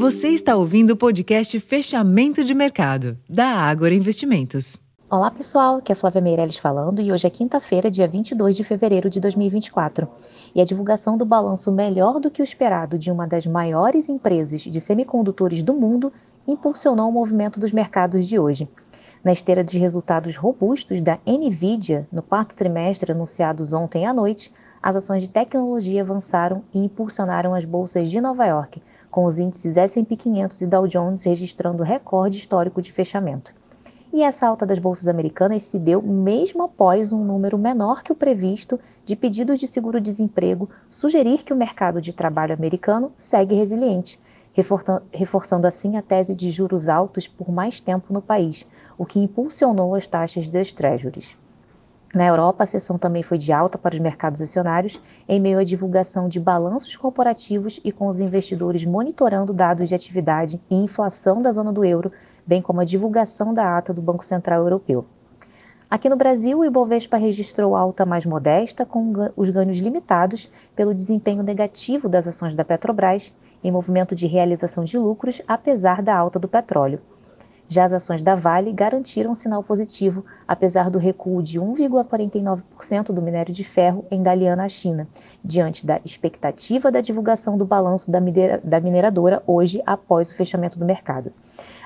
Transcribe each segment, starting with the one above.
Você está ouvindo o podcast Fechamento de Mercado, da Ágora Investimentos. Olá pessoal, aqui é Flávia Meirelles falando e hoje é quinta-feira, dia 22 de fevereiro de 2024. E a divulgação do balanço melhor do que o esperado de uma das maiores empresas de semicondutores do mundo impulsionou o movimento dos mercados de hoje. Na esteira dos resultados robustos da Nvidia no quarto trimestre anunciados ontem à noite, as ações de tecnologia avançaram e impulsionaram as bolsas de Nova York, com os índices S&P 500 e Dow Jones registrando recorde histórico de fechamento. E essa alta das bolsas americanas se deu mesmo após um número menor que o previsto de pedidos de seguro-desemprego sugerir que o mercado de trabalho americano segue resiliente, reforçando assim a tese de juros altos por mais tempo no país, o que impulsionou as taxas das treasuries. Na Europa, a sessão também foi de alta para os mercados acionários, em meio à divulgação de balanços corporativos e com os investidores monitorando dados de atividade e inflação da zona do euro, bem como a divulgação da ata do Banco Central Europeu. Aqui no Brasil, o Ibovespa registrou alta mais modesta, com os ganhos limitados pelo desempenho negativo das ações da Petrobras, em movimento de realização de lucros, apesar da alta do petróleo. Já as ações da Vale garantiram um sinal positivo, apesar do recuo de 1,49% do minério de ferro em Dalian, China, diante da expectativa da divulgação do balanço da mineradora hoje após o fechamento do mercado.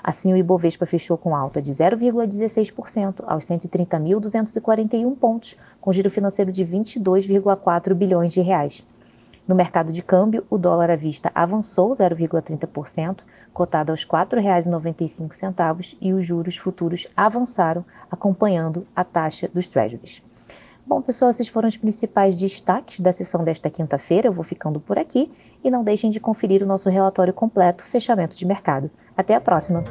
Assim, o Ibovespa fechou com alta de 0,16% aos 130.241 pontos, com giro financeiro de 22,4 bilhões de reais. No mercado de câmbio, o dólar à vista avançou 0,30%, cotado aos R$ 4,95, e os juros futuros avançaram, acompanhando a taxa dos treasuries. Bom, pessoal, esses foram os principais destaques da sessão desta quinta-feira. Eu vou ficando por aqui e não deixem de conferir o nosso relatório completo Fechamento de Mercado. Até a próxima!